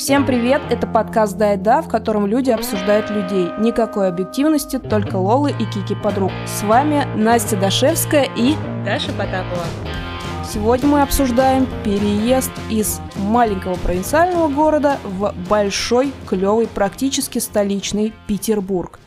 Всем привет! Это подкаст «Да и да», в котором люди обсуждают людей. Никакой объективности, только Лолы и Кики подруг. С вами Настя Дашевская и... Даша Потапова. Сегодня мы обсуждаем переезд из маленького провинциального города в большой, клевый, практически столичный Петербург.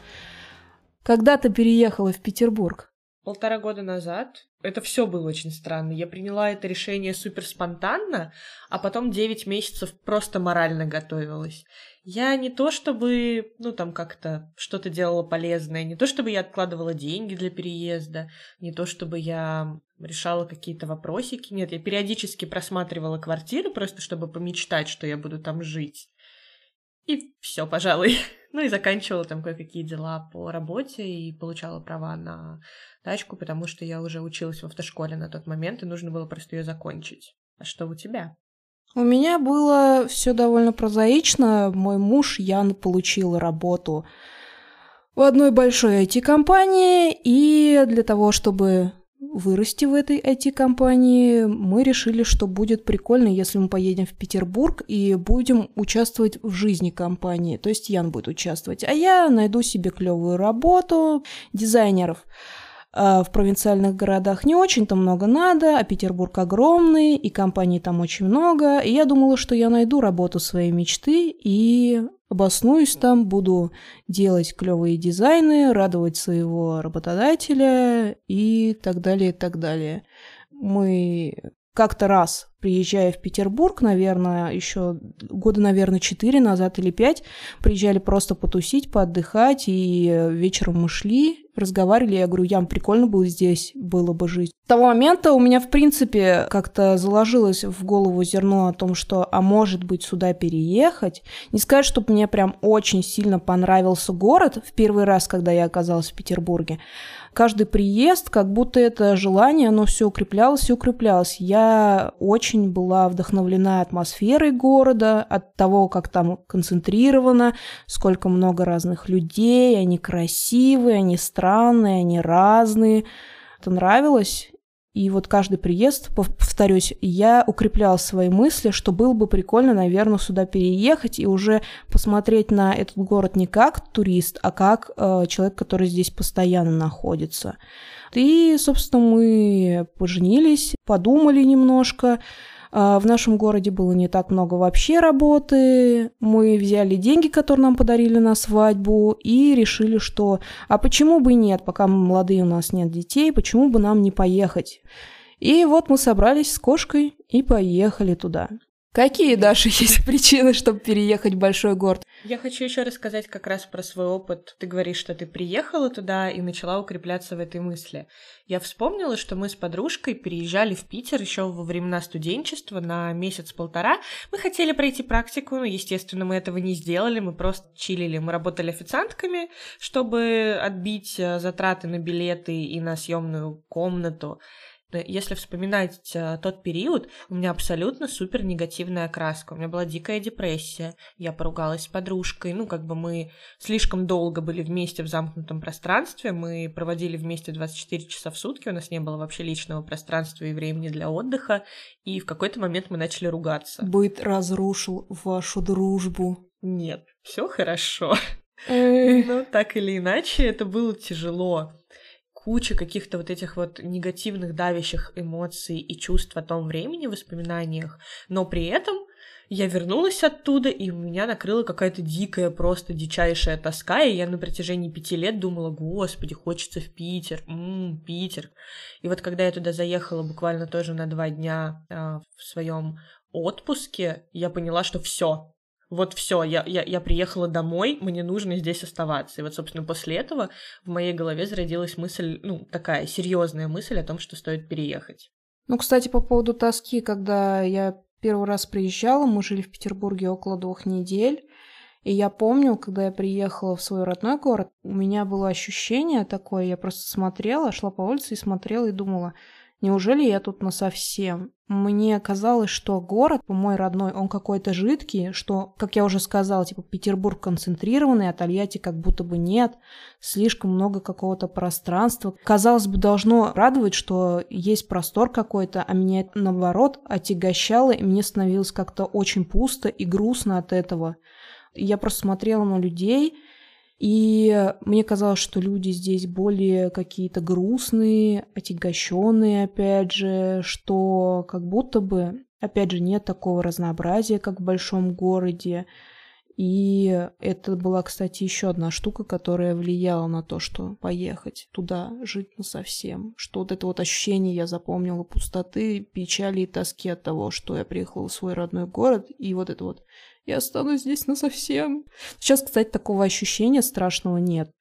Когда ты переехала в Петербург? Полтора года назад. Это все было очень странно. Я приняла это решение супер спонтанно, а потом 9 месяцев просто морально готовилась. Я не то чтобы, ну, там как-то что-то делала полезное, не то чтобы я откладывала деньги для переезда, не то чтобы я решала какие-то вопросики. Нет, я периодически просматривала квартиры, просто чтобы помечтать, что я буду там жить. И все, пожалуй. Ну и заканчивала там кое-какие дела по работе и получала права на тачку, потому что я уже училась в автошколе на тот момент, и нужно было просто ее закончить. А что у тебя? У меня было все довольно прозаично. Мой муж Ян получил работу в одной большой IT-компании, и для того, чтобы вырасти в этой IT-компании, мы решили, что будет прикольно, если мы поедем в Петербург и будем участвовать в жизни компании. То есть Ян будет участвовать, а я найду себе клевую работу дизайнеров. А в провинциальных городах не очень-то много надо, а Петербург огромный, и компаний там очень много. И я думала, что я найду работу своей мечты и обоснуюсь там, буду делать клевые дизайны, радовать своего работодателя и так далее, и так далее. Мы как-то раз, приезжая в Петербург, наверное, еще года, наверное, четыре назад или пять, приезжали просто потусить, поотдыхать, и вечером мы шли, разговаривали, я говорю, Ян, прикольно было здесь, было бы жить. С того момента у меня, в принципе, как-то заложилось в голову зерно о том, что, а может быть, сюда переехать. Не сказать, чтобы мне прям очень сильно понравился город в первый раз, когда я оказалась в Петербурге. Каждый приезд, как будто это желание, оно все укреплялось и укреплялось. Я очень была вдохновлена атмосферой города, от того, как там концентрировано, сколько много разных людей, они красивые, они странные, они разные. Это нравилось. И вот каждый приезд, повторюсь, я укрепляла свои мысли, что было бы прикольно, наверное, сюда переехать и уже посмотреть на этот город не как турист, а как э, человек, который здесь постоянно находится. И, собственно, мы поженились, подумали немножко, в нашем городе было не так много вообще работы. Мы взяли деньги, которые нам подарили на свадьбу, и решили, что а почему бы и нет, пока мы молодые, у нас нет детей, почему бы нам не поехать? И вот мы собрались с кошкой и поехали туда. Какие, Даша, есть причины, чтобы переехать в большой город? Я хочу еще рассказать как раз про свой опыт. Ты говоришь, что ты приехала туда и начала укрепляться в этой мысли. Я вспомнила, что мы с подружкой переезжали в Питер еще во времена студенчества на месяц-полтора. Мы хотели пройти практику, но, естественно, мы этого не сделали, мы просто чилили. Мы работали официантками, чтобы отбить э, затраты на билеты и на съемную комнату если вспоминать э, тот период, у меня абсолютно супер негативная окраска. У меня была дикая депрессия, я поругалась с подружкой, ну, как бы мы слишком долго были вместе в замкнутом пространстве, мы проводили вместе 24 часа в сутки, у нас не было вообще личного пространства и времени для отдыха, и в какой-то момент мы начали ругаться. Быт разрушил вашу дружбу. Нет, все хорошо. Ну, так или иначе, это было тяжело куча каких-то вот этих вот негативных, давящих эмоций и чувств о том времени, воспоминаниях, но при этом я вернулась оттуда, и у меня накрыла какая-то дикая, просто дичайшая тоска, и я на протяжении пяти лет думала, господи, хочется в Питер, м-м, Питер. И вот когда я туда заехала буквально тоже на два дня э, в своем отпуске, я поняла, что все, вот все, я, я, я приехала домой, мне нужно здесь оставаться. И вот, собственно, после этого в моей голове зародилась мысль, ну, такая серьезная мысль о том, что стоит переехать. Ну, кстати, по поводу тоски, когда я первый раз приезжала, мы жили в Петербурге около двух недель, и я помню, когда я приехала в свой родной город, у меня было ощущение такое, я просто смотрела, шла по улице и смотрела и думала, Неужели я тут на совсем? Мне казалось, что город, мой родной, он какой-то жидкий, что, как я уже сказала, типа Петербург концентрированный, а Тольятти как будто бы нет, слишком много какого-то пространства. Казалось бы, должно радовать, что есть простор какой-то, а меня это, наоборот, отягощало, и мне становилось как-то очень пусто и грустно от этого. Я просто смотрела на людей, и мне казалось, что люди здесь более какие-то грустные, отягощенные, опять же, что как будто бы, опять же, нет такого разнообразия, как в большом городе. И это была, кстати, еще одна штука, которая влияла на то, что поехать туда жить на совсем. Что вот это вот ощущение я запомнила пустоты, печали и тоски от того, что я приехала в свой родной город, и вот это вот я останусь здесь на совсем. Сейчас, кстати, такого ощущения страшного нет.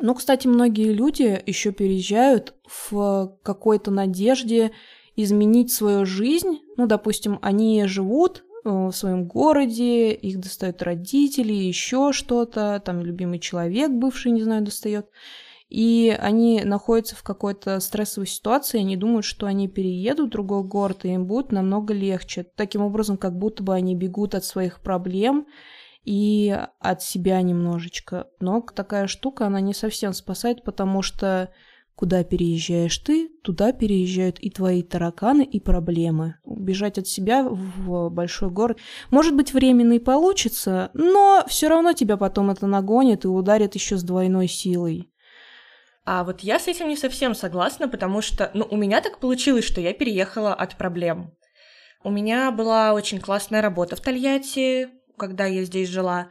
Но, кстати, многие люди еще переезжают в какой-то надежде изменить свою жизнь. Ну, допустим, они живут э, в своем городе, их достают родители, еще что-то, там любимый человек бывший, не знаю, достает и они находятся в какой-то стрессовой ситуации, они думают, что они переедут в другой город, и им будет намного легче. Таким образом, как будто бы они бегут от своих проблем и от себя немножечко. Но такая штука, она не совсем спасает, потому что Куда переезжаешь ты, туда переезжают и твои тараканы, и проблемы. Убежать от себя в большой город. Может быть, временно и получится, но все равно тебя потом это нагонит и ударит еще с двойной силой. А вот я с этим не совсем согласна, потому что, ну, у меня так получилось, что я переехала от проблем. У меня была очень классная работа в Тольятти, когда я здесь жила,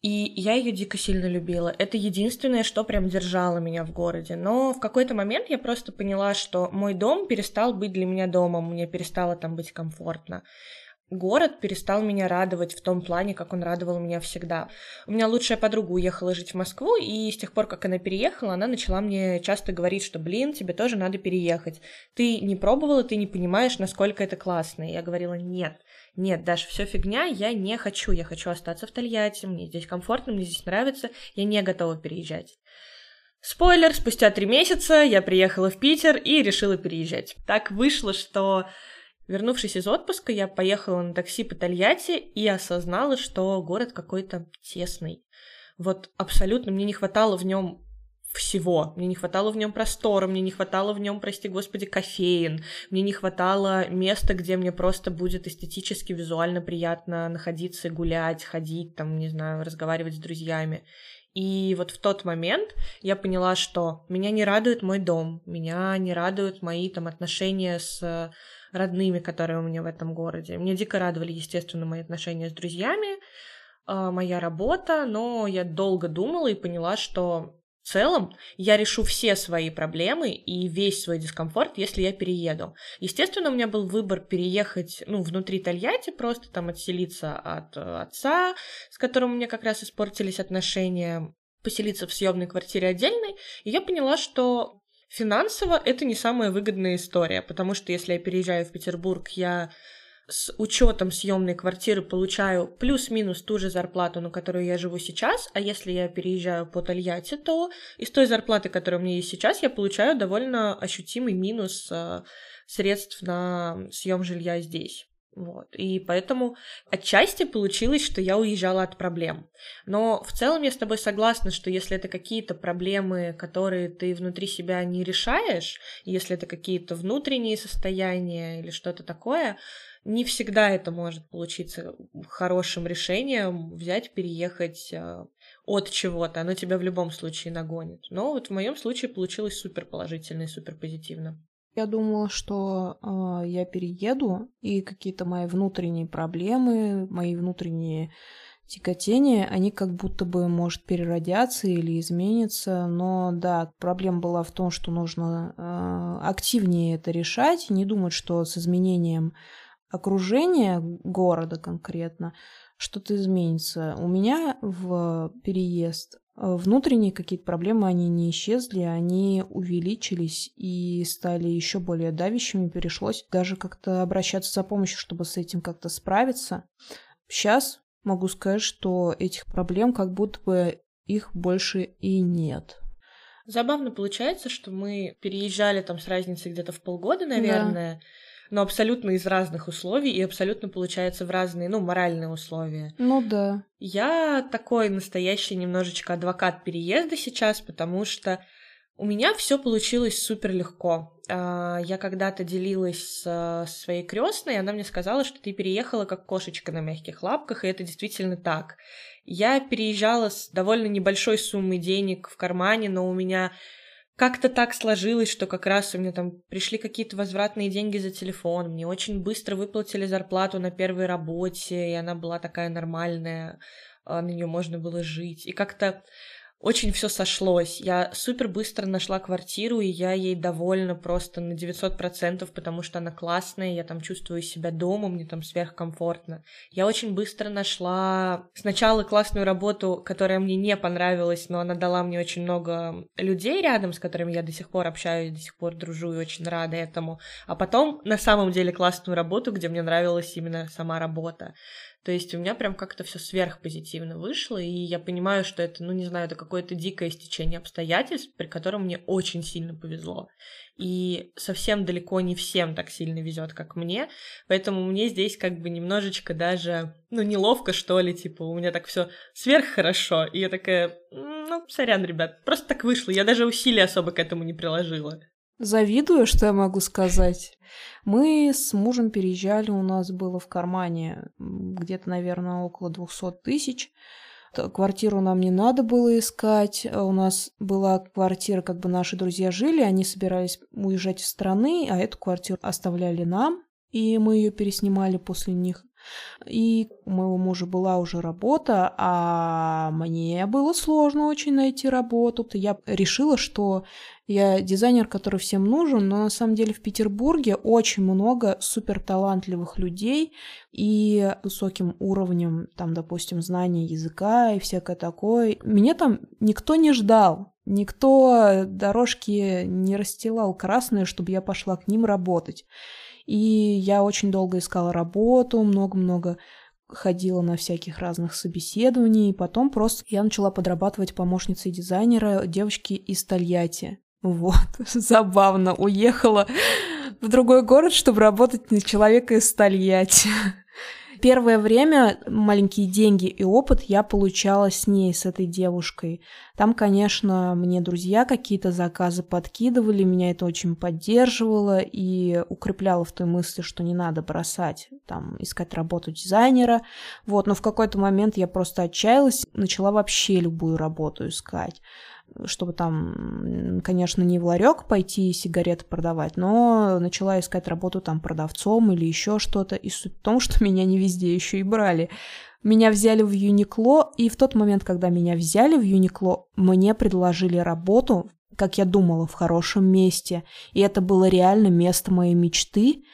и я ее дико сильно любила. Это единственное, что прям держало меня в городе. Но в какой-то момент я просто поняла, что мой дом перестал быть для меня домом, мне перестало там быть комфортно город перестал меня радовать в том плане, как он радовал меня всегда. У меня лучшая подруга уехала жить в Москву, и с тех пор, как она переехала, она начала мне часто говорить, что, блин, тебе тоже надо переехать. Ты не пробовала, ты не понимаешь, насколько это классно. И я говорила, нет, нет, даже все фигня, я не хочу, я хочу остаться в Тольятти, мне здесь комфортно, мне здесь нравится, я не готова переезжать. Спойлер, спустя три месяца я приехала в Питер и решила переезжать. Так вышло, что Вернувшись из отпуска, я поехала на такси по Тольятти и осознала, что город какой-то тесный. Вот абсолютно мне не хватало в нем всего. Мне не хватало в нем простора, мне не хватало в нем, прости господи, кофеин, мне не хватало места, где мне просто будет эстетически, визуально приятно находиться, гулять, ходить, там, не знаю, разговаривать с друзьями. И вот в тот момент я поняла, что меня не радует мой дом, меня не радуют мои там отношения с родными, которые у меня в этом городе. Мне дико радовали, естественно, мои отношения с друзьями, а, моя работа, но я долго думала и поняла, что в целом я решу все свои проблемы и весь свой дискомфорт, если я перееду. Естественно, у меня был выбор переехать, ну, внутри Тольятти, просто там отселиться от э, отца, с которым у меня как раз испортились отношения, поселиться в съемной квартире отдельной, и я поняла, что Финансово это не самая выгодная история, потому что если я переезжаю в Петербург, я с учетом съемной квартиры получаю плюс-минус ту же зарплату, на которую я живу сейчас, а если я переезжаю по Тольятти, то из той зарплаты, которая у меня есть сейчас, я получаю довольно ощутимый минус э, средств на съем жилья здесь. Вот. И поэтому отчасти получилось, что я уезжала от проблем. Но в целом я с тобой согласна, что если это какие-то проблемы, которые ты внутри себя не решаешь, если это какие-то внутренние состояния или что-то такое, не всегда это может получиться хорошим решением взять, переехать э, от чего-то. Оно тебя в любом случае нагонит. Но вот в моем случае получилось супер положительно и супер позитивно. Я думала, что э, я перееду, и какие-то мои внутренние проблемы, мои внутренние тяготения, они как будто бы, может, переродятся или изменятся. Но да, проблема была в том, что нужно э, активнее это решать, не думать, что с изменением окружения города конкретно что-то изменится. У меня в переезд внутренние какие-то проблемы, они не исчезли, они увеличились и стали еще более давящими. Пришлось даже как-то обращаться за помощью, чтобы с этим как-то справиться. Сейчас могу сказать, что этих проблем как будто бы их больше и нет. Забавно получается, что мы переезжали там с разницей где-то в полгода, наверное, да. Но абсолютно из разных условий и абсолютно, получается, в разные, ну, моральные условия. Ну да. Я такой настоящий немножечко адвокат переезда сейчас, потому что у меня все получилось супер легко. А, я когда-то делилась с своей крестной, она мне сказала, что ты переехала как кошечка на мягких лапках, и это действительно так. Я переезжала с довольно небольшой суммой денег в кармане, но у меня как-то так сложилось, что как раз у меня там пришли какие-то возвратные деньги за телефон, мне очень быстро выплатили зарплату на первой работе, и она была такая нормальная, а, на нее можно было жить. И как-то очень все сошлось. Я супер быстро нашла квартиру, и я ей довольна просто на 900%, потому что она классная, я там чувствую себя дома, мне там сверхкомфортно. Я очень быстро нашла сначала классную работу, которая мне не понравилась, но она дала мне очень много людей рядом, с которыми я до сих пор общаюсь, до сих пор дружу и очень рада этому. А потом на самом деле классную работу, где мне нравилась именно сама работа. То есть у меня прям как-то все сверхпозитивно вышло, и я понимаю, что это, ну не знаю, это какое-то дикое стечение обстоятельств, при котором мне очень сильно повезло. И совсем далеко не всем так сильно везет, как мне. Поэтому мне здесь как бы немножечко даже, ну, неловко, что ли, типа, у меня так все сверххорошо. И я такая, ну, сорян, ребят, просто так вышло. Я даже усилий особо к этому не приложила. Завидую, что я могу сказать. Мы с мужем переезжали, у нас было в кармане где-то, наверное, около 200 тысяч. Квартиру нам не надо было искать. У нас была квартира, как бы наши друзья жили, они собирались уезжать из страны, а эту квартиру оставляли нам, и мы ее переснимали после них. И у моего мужа была уже работа, а мне было сложно очень найти работу. Я решила, что я дизайнер, который всем нужен, но на самом деле в Петербурге очень много суперталантливых людей и высоким уровнем, там, допустим, знания языка и всякое такое. Меня там никто не ждал. Никто дорожки не расстилал красные, чтобы я пошла к ним работать. И я очень долго искала работу, много-много ходила на всяких разных собеседований, и потом просто я начала подрабатывать помощницей дизайнера девочки из Тольятти. Вот, забавно, уехала в другой город, чтобы работать на человека из Тольятти. Первое время маленькие деньги и опыт я получала с ней, с этой девушкой. Там, конечно, мне друзья какие-то заказы подкидывали, меня это очень поддерживало и укрепляло в той мысли, что не надо бросать, там, искать работу дизайнера. Вот, но в какой-то момент я просто отчаялась, начала вообще любую работу искать чтобы там, конечно, не в ларек пойти сигареты продавать, но начала искать работу там продавцом или еще что-то. И суть в том, что меня не везде еще и брали. Меня взяли в Юникло, и в тот момент, когда меня взяли в Юникло, мне предложили работу, как я думала, в хорошем месте. И это было реально место моей мечты.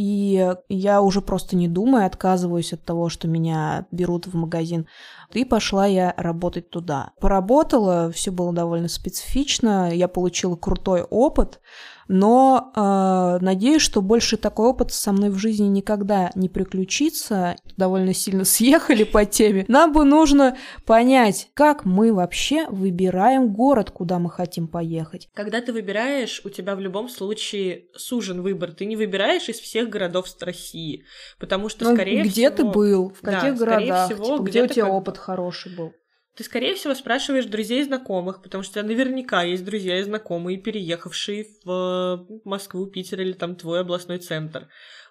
И я уже просто не думаю, отказываюсь от того, что меня берут в магазин. И пошла я работать туда. Поработала, все было довольно специфично, я получила крутой опыт, но э, надеюсь, что больше такой опыт со мной в жизни никогда не приключится. Довольно сильно съехали по теме. Нам бы нужно понять, как мы вообще выбираем город, куда мы хотим поехать. Когда ты выбираешь, у тебя в любом случае сужен выбор. Ты не выбираешь из всех городов России, потому что, ну, скорее где всего... ты был, в каких да, городах, всего, типа, где у тебя опыт хороший был ты, скорее всего, спрашиваешь друзей и знакомых, потому что наверняка есть друзья и знакомые, переехавшие в Москву, Питер или там твой областной центр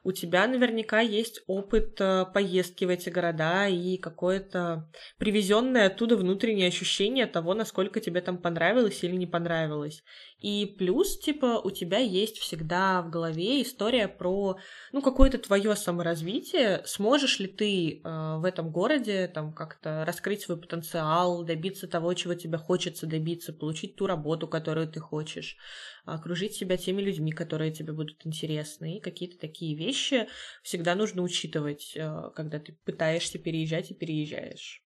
у тебя наверняка есть опыт э, поездки в эти города и какое-то привезенное оттуда внутреннее ощущение того, насколько тебе там понравилось или не понравилось. И плюс, типа, у тебя есть всегда в голове история про, ну, какое-то твое саморазвитие. Сможешь ли ты э, в этом городе там как-то раскрыть свой потенциал, добиться того, чего тебе хочется добиться, получить ту работу, которую ты хочешь окружить себя теми людьми, которые тебе будут интересны. И какие-то такие вещи всегда нужно учитывать, э, когда ты пытаешься переезжать и переезжаешь.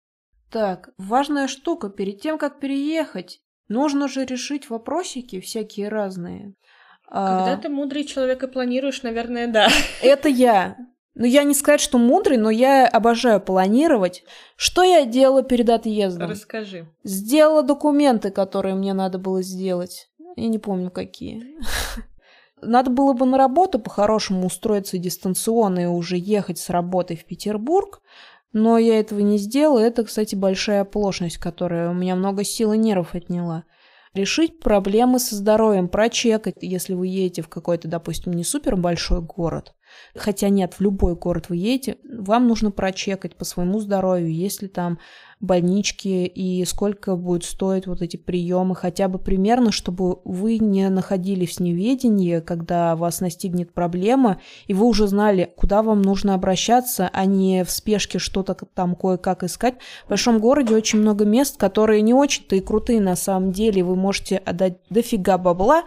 Так, важная штука, перед тем, как переехать, нужно же решить вопросики всякие разные. Когда а... ты мудрый человек и планируешь, наверное, да. Это я. Ну, я не сказать, что мудрый, но я обожаю планировать. Что я делала перед отъездом? Расскажи. Сделала документы, которые мне надо было сделать. Я не помню, какие. Надо было бы на работу по-хорошему устроиться дистанционно и уже ехать с работы в Петербург, но я этого не сделала. Это, кстати, большая оплошность, которая у меня много сил и нервов отняла. Решить проблемы со здоровьем, прочекать, если вы едете в какой-то, допустим, не супер большой город, хотя нет, в любой город вы едете, вам нужно прочекать по своему здоровью, есть ли там больнички и сколько будет стоить вот эти приемы, хотя бы примерно, чтобы вы не находились в неведении, когда вас настигнет проблема, и вы уже знали, куда вам нужно обращаться, а не в спешке что-то там кое-как искать. В большом городе очень много мест, которые не очень-то и крутые на самом деле, вы можете отдать дофига бабла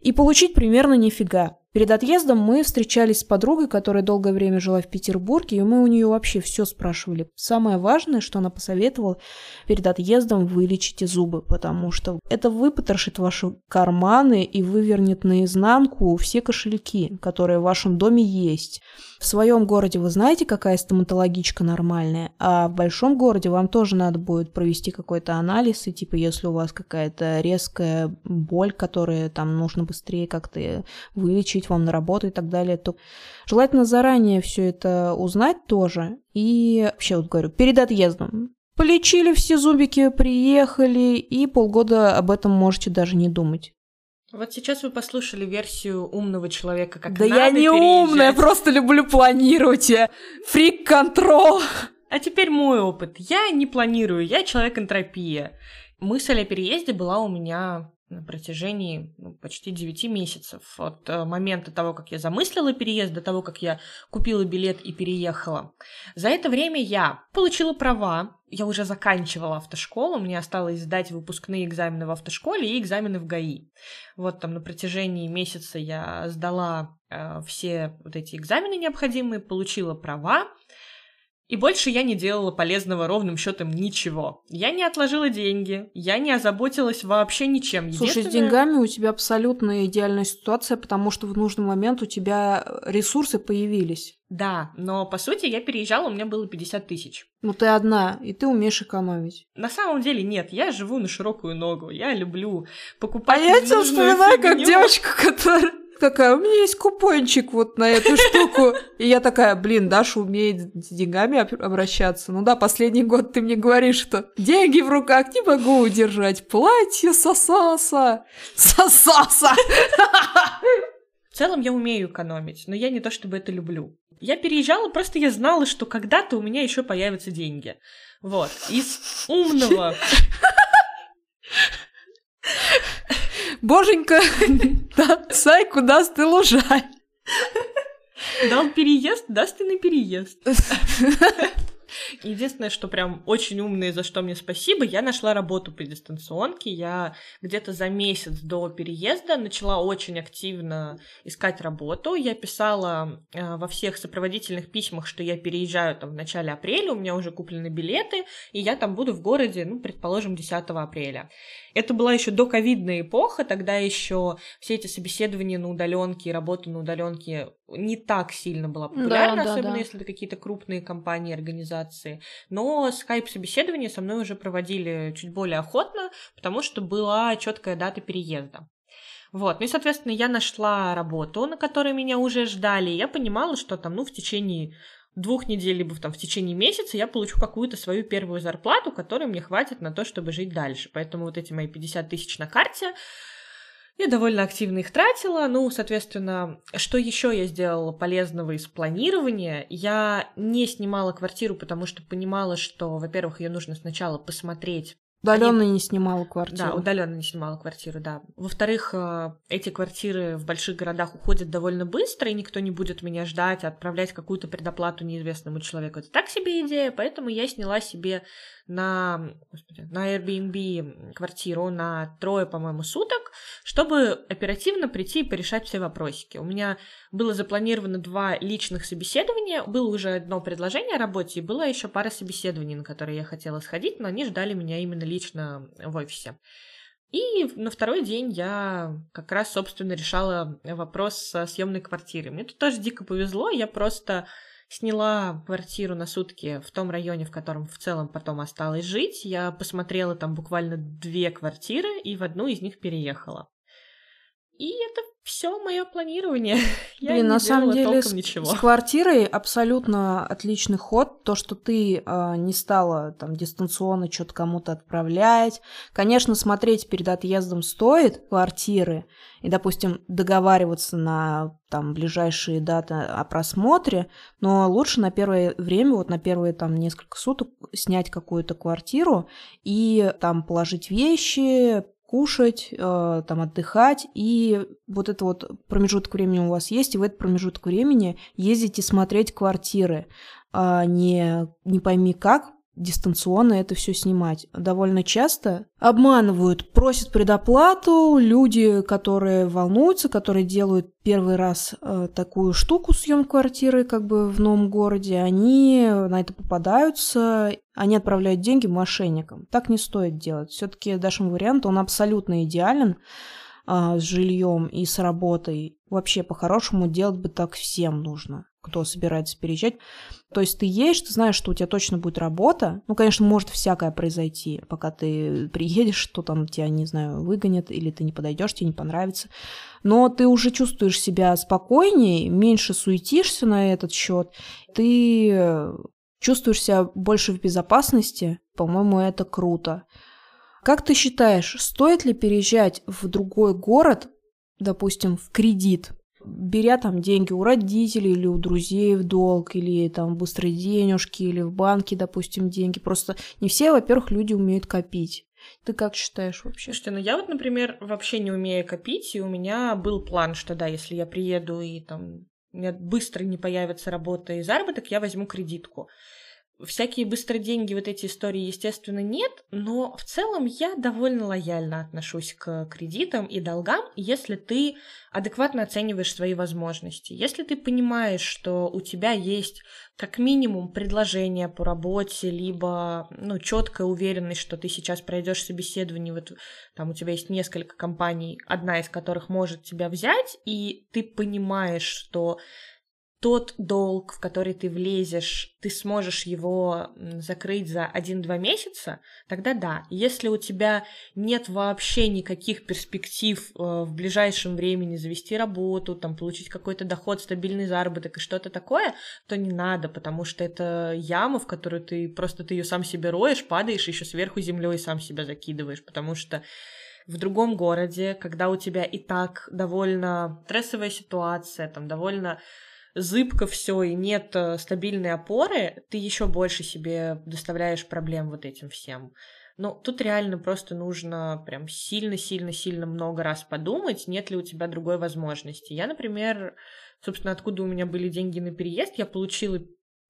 и получить примерно нифига. Перед отъездом мы встречались с подругой, которая долгое время жила в Петербурге, и мы у нее вообще все спрашивали. Самое важное, что она посоветовала, перед отъездом вылечите зубы, потому что это выпотрошит ваши карманы и вывернет наизнанку все кошельки, которые в вашем доме есть. В своем городе вы знаете, какая стоматологичка нормальная, а в большом городе вам тоже надо будет провести какой-то анализ, и типа если у вас какая-то резкая боль, которая там нужно быстрее как-то вылечить вам на работу и так далее, то желательно заранее все это узнать тоже. И вообще вот говорю, перед отъездом Полечили все зубики, приехали, и полгода об этом можете даже не думать. Вот сейчас вы послушали версию умного человека, как Да надо я не переезжать. умная, просто люблю планировать. Фрик-контрол. А теперь мой опыт. Я не планирую, я человек-энтропия. Мысль о переезде была у меня на протяжении ну, почти 9 месяцев. От э, момента того, как я замыслила переезд, до того, как я купила билет и переехала. За это время я получила права, я уже заканчивала автошколу, мне осталось сдать выпускные экзамены в автошколе и экзамены в ГАИ. Вот там на протяжении месяца я сдала э, все вот эти экзамены необходимые, получила права, и больше я не делала полезного ровным счетом ничего. Я не отложила деньги, я не озаботилась вообще ничем. Слушай, с деньгами у тебя абсолютно идеальная ситуация, потому что в нужный момент у тебя ресурсы появились. Да, но по сути я переезжала, у меня было 50 тысяч. Но ты одна, и ты умеешь экономить. На самом деле нет, я живу на широкую ногу, я люблю покупать А я тебя вспоминаю как девочка, которая такая, у меня есть купончик вот на эту штуку. И я такая, блин, Даша умеет с деньгами об- обращаться. Ну да, последний год ты мне говоришь, что деньги в руках не могу удержать. Платье сосаса. Сосаса. В целом я умею экономить, но я не то чтобы это люблю. Я переезжала, просто я знала, что когда-то у меня еще появятся деньги. Вот. Из умного Боженька, да, сайку даст и лужай. дал переезд, даст и на переезд. Единственное, что прям очень умное, за что мне спасибо, я нашла работу по дистанционке. Я где-то за месяц до переезда начала очень активно искать работу. Я писала э, во всех сопроводительных письмах, что я переезжаю там в начале апреля, у меня уже куплены билеты, и я там буду в городе, ну, предположим, 10 апреля. Это была еще доковидная эпоха, тогда еще все эти собеседования на удаленке и работа на удаленке не так сильно была популярна, да, особенно да. если это какие-то крупные компании, организации. Но скайп-собеседование со мной уже проводили чуть более охотно, потому что была четкая дата переезда. Вот, ну и, соответственно, я нашла работу, на которой меня уже ждали, и я понимала, что там, ну, в течение двух недель, либо там в течение месяца я получу какую-то свою первую зарплату, которой мне хватит на то, чтобы жить дальше. Поэтому вот эти мои 50 тысяч на карте, я довольно активно их тратила. Ну, соответственно, что еще я сделала полезного из планирования? Я не снимала квартиру, потому что понимала, что, во-первых, ее нужно сначала посмотреть, Удаленно не снимала квартиру. да, удаленно не снимала квартиру, да. Во-вторых, э, эти квартиры в больших городах уходят довольно быстро, и никто не будет меня ждать, отправлять какую-то предоплату неизвестному человеку. Это так себе идея, поэтому я сняла себе на, господи, на Airbnb квартиру на трое, по-моему, суток, чтобы оперативно прийти и порешать все вопросики. У меня было запланировано два личных собеседования, было уже одно предложение о работе, и была еще пара собеседований, на которые я хотела сходить, но они ждали меня именно лично в офисе. И на второй день я как раз, собственно, решала вопрос со съемной квартиры. Мне тут тоже дико повезло, я просто сняла квартиру на сутки в том районе, в котором в целом потом осталось жить. Я посмотрела там буквально две квартиры и в одну из них переехала. И это все мое планирование. Я Блин, на самом деле с, ничего. с квартирой абсолютно отличный ход. То, что ты э, не стала там дистанционно что-то кому-то отправлять. Конечно, смотреть перед отъездом стоит квартиры и, допустим, договариваться на там ближайшие даты о просмотре, но лучше на первое время, вот на первые там несколько суток снять какую-то квартиру и там положить вещи, кушать, э, там отдыхать, и вот это вот промежуток времени у вас есть, и в этот промежуток времени ездите смотреть квартиры, а не, не пойми как, дистанционно это все снимать. Довольно часто обманывают, просят предоплату люди, которые волнуются, которые делают первый раз э, такую штуку съем квартиры как бы в новом городе, они на это попадаются, они отправляют деньги мошенникам. Так не стоит делать. Все-таки Дашин вариант, он абсолютно идеален э, с жильем и с работой. Вообще, по-хорошему, делать бы так всем нужно кто собирается переезжать. То есть ты едешь, ты знаешь, что у тебя точно будет работа. Ну, конечно, может всякое произойти, пока ты приедешь, что там тебя, не знаю, выгонят, или ты не подойдешь, тебе не понравится. Но ты уже чувствуешь себя спокойнее, меньше суетишься на этот счет. Ты чувствуешь себя больше в безопасности. По-моему, это круто. Как ты считаешь, стоит ли переезжать в другой город, допустим, в кредит, беря там деньги у родителей или у друзей в долг, или там быстрые денежки, или в банке, допустим, деньги. Просто не все, во-первых, люди умеют копить. Ты как считаешь вообще? Слушайте, ну я вот, например, вообще не умею копить, и у меня был план, что да, если я приеду и там у меня быстро не появится работа и заработок, я возьму кредитку. Всякие быстрые деньги, вот эти истории, естественно, нет, но в целом я довольно лояльно отношусь к кредитам и долгам, если ты адекватно оцениваешь свои возможности. Если ты понимаешь, что у тебя есть как минимум предложение по работе, либо ну, четкая уверенность, что ты сейчас пройдешь собеседование, вот там у тебя есть несколько компаний, одна из которых может тебя взять, и ты понимаешь, что тот долг, в который ты влезешь, ты сможешь его закрыть за 1-2 месяца, тогда да. Если у тебя нет вообще никаких перспектив э, в ближайшем времени завести работу, там, получить какой-то доход, стабильный заработок и что-то такое, то не надо, потому что это яма, в которую ты просто ты ее сам себе роешь, падаешь, еще сверху землей сам себя закидываешь, потому что в другом городе, когда у тебя и так довольно стрессовая ситуация, там довольно зыбко все и нет э, стабильной опоры, ты еще больше себе доставляешь проблем вот этим всем. Ну, тут реально просто нужно прям сильно-сильно-сильно много раз подумать, нет ли у тебя другой возможности. Я, например, собственно, откуда у меня были деньги на переезд, я получила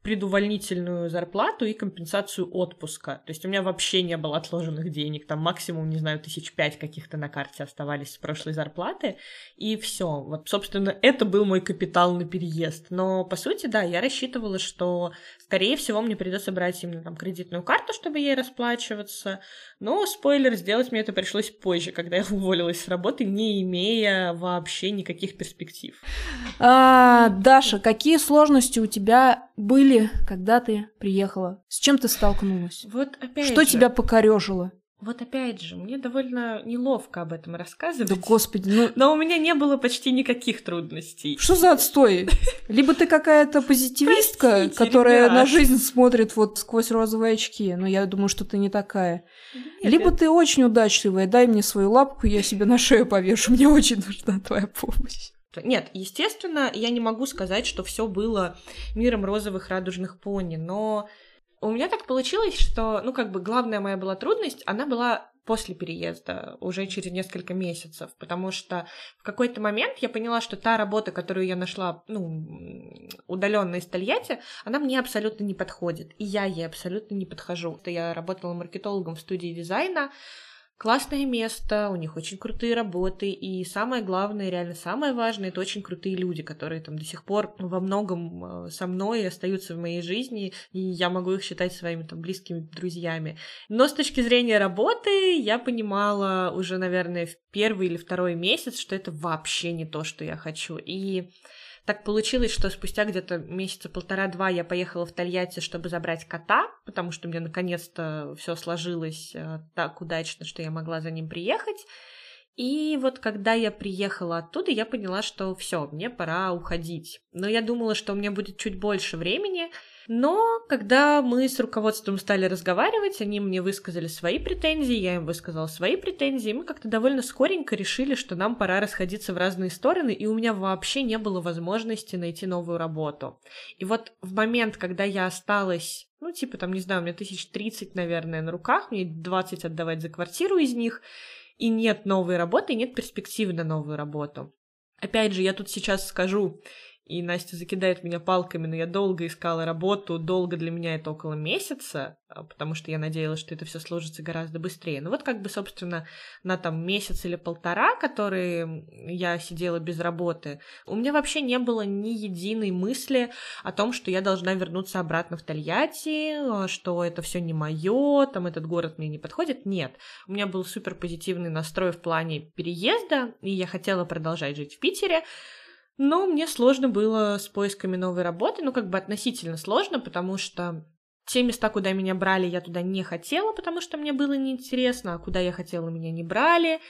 предувольнительную зарплату и компенсацию отпуска. То есть у меня вообще не было отложенных денег, там максимум, не знаю, тысяч пять каких-то на карте оставались с прошлой зарплаты, и все. Вот, собственно, это был мой капитал на переезд. Но, по сути, да, я рассчитывала, что, скорее всего, мне придется брать именно там кредитную карту, чтобы ей расплачиваться. Но, спойлер, сделать мне это пришлось позже, когда я уволилась с работы, не имея вообще никаких перспектив. А, Даша, какие сложности у тебя были были, когда ты приехала? С чем ты столкнулась? Вот опять Что же, тебя покорежило? Вот опять же, мне довольно неловко об этом рассказывать. Да господи, ну... Но у меня не было почти никаких трудностей. Что за отстой? Либо ты какая-то позитивистка, Простите, которая ребят. на жизнь смотрит вот сквозь розовые очки, но я думаю, что ты не такая. Нет, Либо это... ты очень удачливая, дай мне свою лапку, я себе на шею повешу, мне очень нужна твоя помощь. Нет, естественно, я не могу сказать, что все было миром розовых радужных пони, но у меня так получилось, что, ну, как бы главная моя была трудность, она была после переезда, уже через несколько месяцев, потому что в какой-то момент я поняла, что та работа, которую я нашла, ну, удаленно из Тольятти, она мне абсолютно не подходит, и я ей абсолютно не подхожу. Я работала маркетологом в студии дизайна, классное место, у них очень крутые работы, и самое главное, реально самое важное, это очень крутые люди, которые там до сих пор во многом э, со мной остаются в моей жизни, и я могу их считать своими там близкими друзьями. Но с точки зрения работы я понимала уже, наверное, в первый или второй месяц, что это вообще не то, что я хочу. И Так получилось, что спустя где-то месяца полтора-два я поехала в Тольятти, чтобы забрать кота, потому что мне наконец-то все сложилось э, так удачно, что я могла за ним приехать. И вот когда я приехала оттуда, я поняла, что все, мне пора уходить. Но я думала, что у меня будет чуть больше времени, но когда мы с руководством стали разговаривать, они мне высказали свои претензии, я им высказала свои претензии, и мы как-то довольно скоренько решили, что нам пора расходиться в разные стороны, и у меня вообще не было возможности найти новую работу. И вот в момент, когда я осталась ну, типа, там, не знаю, у меня тысяч тридцать, наверное, на руках, мне 20 отдавать за квартиру из них, и нет новой работы, и нет перспективы на новую работу. Опять же, я тут сейчас скажу, и Настя закидает меня палками, но я долго искала работу, долго для меня это около месяца, а, потому что я надеялась, что это все сложится гораздо быстрее. Ну вот как бы, собственно, на там месяц или полтора, которые я сидела без работы, у меня вообще не было ни единой мысли о том, что я должна вернуться обратно в Тольятти, а, что это все не мое, там этот город мне не подходит. Нет, у меня был супер позитивный настрой в плане переезда, и я хотела продолжать жить в Питере, но мне сложно было с поисками новой работы, ну, как бы относительно сложно, потому что те места, куда меня брали, я туда не хотела, потому что мне было неинтересно, а куда я хотела, меня не брали.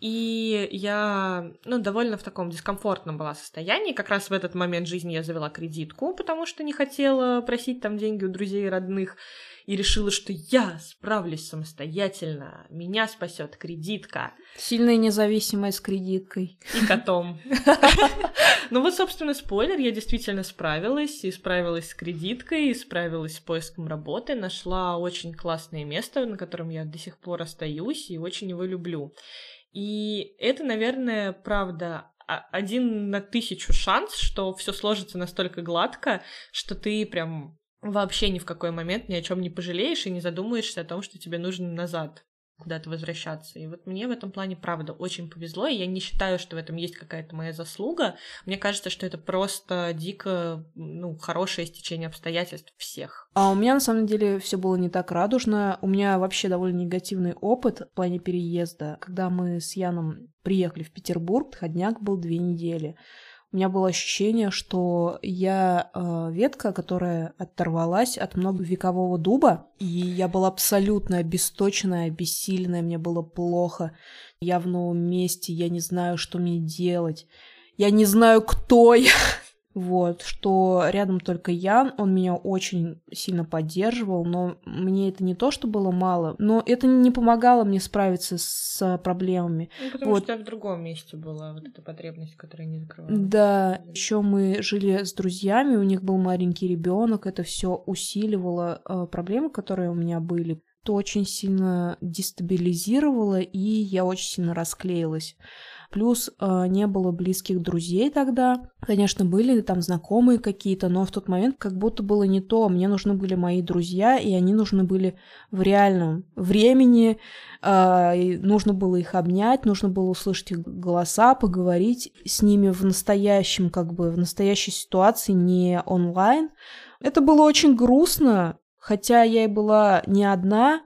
И я, ну, довольно в таком дискомфортном была состоянии. Как раз в этот момент жизни я завела кредитку, потому что не хотела просить там деньги у друзей и родных и решила, что я справлюсь самостоятельно, меня спасет кредитка. Сильная независимая с кредиткой. И котом. Ну вот, собственно, спойлер, я действительно справилась, и справилась с кредиткой, и справилась с поиском работы, нашла очень классное место, на котором я до сих пор остаюсь, и очень его люблю. И это, наверное, правда, один на тысячу шанс, что все сложится настолько гладко, что ты прям вообще ни в какой момент ни о чем не пожалеешь и не задумаешься о том, что тебе нужно назад куда-то возвращаться. И вот мне в этом плане, правда, очень повезло, и я не считаю, что в этом есть какая-то моя заслуга. Мне кажется, что это просто дико, ну, хорошее стечение обстоятельств всех. А у меня, на самом деле, все было не так радужно. У меня вообще довольно негативный опыт в плане переезда. Когда мы с Яном приехали в Петербург, ходняк был две недели у меня было ощущение, что я э, ветка, которая оторвалась от многовекового дуба, и я была абсолютно обесточенная, обессиленная, мне было плохо. Я в новом месте, я не знаю, что мне делать. Я не знаю, кто я. Вот, что рядом только Ян, он меня очень сильно поддерживал, но мне это не то, что было мало, но это не помогало мне справиться с проблемами. Ну, потому вот. что в другом месте была вот эта потребность, которая не закрывалась. Да, еще мы жили с друзьями, у них был маленький ребенок, это все усиливало э, проблемы, которые у меня были. Это очень сильно дестабилизировало, и я очень сильно расклеилась. Плюс э, не было близких друзей тогда. Конечно, были там знакомые какие-то, но в тот момент как будто было не то. Мне нужны были мои друзья, и они нужны были в реальном времени. Э, нужно было их обнять, нужно было услышать их голоса, поговорить с ними в настоящем, как бы в настоящей ситуации, не онлайн. Это было очень грустно, хотя я и была не одна,